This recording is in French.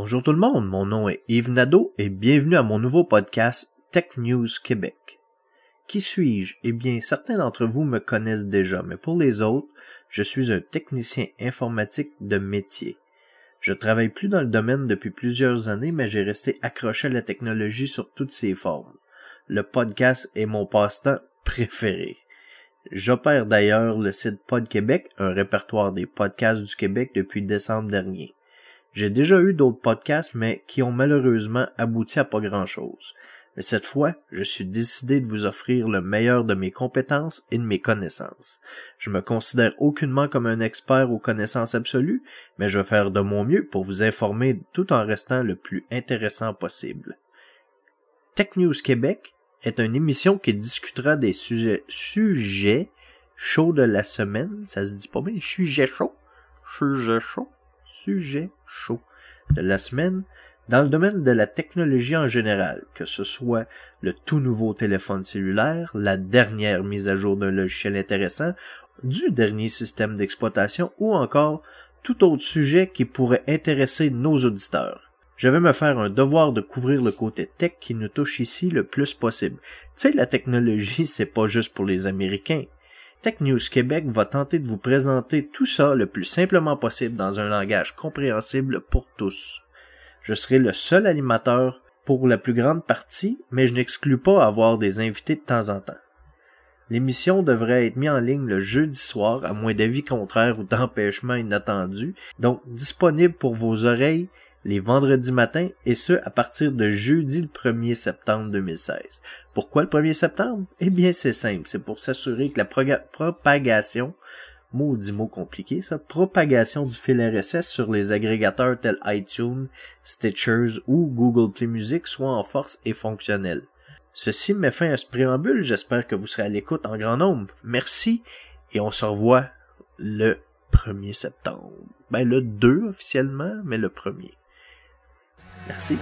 Bonjour tout le monde, mon nom est Yves Nadeau et bienvenue à mon nouveau podcast Tech News Québec. Qui suis-je? Eh bien, certains d'entre vous me connaissent déjà, mais pour les autres, je suis un technicien informatique de métier. Je travaille plus dans le domaine depuis plusieurs années, mais j'ai resté accroché à la technologie sur toutes ses formes. Le podcast est mon passe-temps préféré. J'opère d'ailleurs le site Pod Québec, un répertoire des podcasts du Québec depuis décembre dernier. J'ai déjà eu d'autres podcasts, mais qui ont malheureusement abouti à pas grand chose. Mais cette fois, je suis décidé de vous offrir le meilleur de mes compétences et de mes connaissances. Je me considère aucunement comme un expert aux connaissances absolues, mais je vais faire de mon mieux pour vous informer tout en restant le plus intéressant possible. Tech News Québec est une émission qui discutera des sujets, sujets chauds de la semaine. Ça se dit pas bien, sujets chauds? Sujets chauds? Sujets chauds de la semaine dans le domaine de la technologie en général, que ce soit le tout nouveau téléphone cellulaire, la dernière mise à jour d'un logiciel intéressant, du dernier système d'exploitation ou encore tout autre sujet qui pourrait intéresser nos auditeurs. Je vais me faire un devoir de couvrir le côté tech qui nous touche ici le plus possible. Tu sais, la technologie, c'est pas juste pour les Américains. Tech News Québec va tenter de vous présenter tout ça le plus simplement possible dans un langage compréhensible pour tous. Je serai le seul animateur pour la plus grande partie, mais je n'exclus pas avoir des invités de temps en temps. L'émission devrait être mise en ligne le jeudi soir, à moins d'avis contraires ou d'empêchements inattendus, donc disponible pour vos oreilles les vendredis matins, et ce à partir de jeudi le 1er septembre 2016. Pourquoi le 1er septembre? Eh bien c'est simple, c'est pour s'assurer que la propagation maudit mot compliqué ça, propagation du fil RSS sur les agrégateurs tels iTunes, Stitchers ou Google Play Music soit en force et fonctionnel. Ceci met fin à ce préambule, j'espère que vous serez à l'écoute en grand nombre. Merci et on se revoit le 1er septembre. Ben le 2 officiellement, mais le 1er. Merci.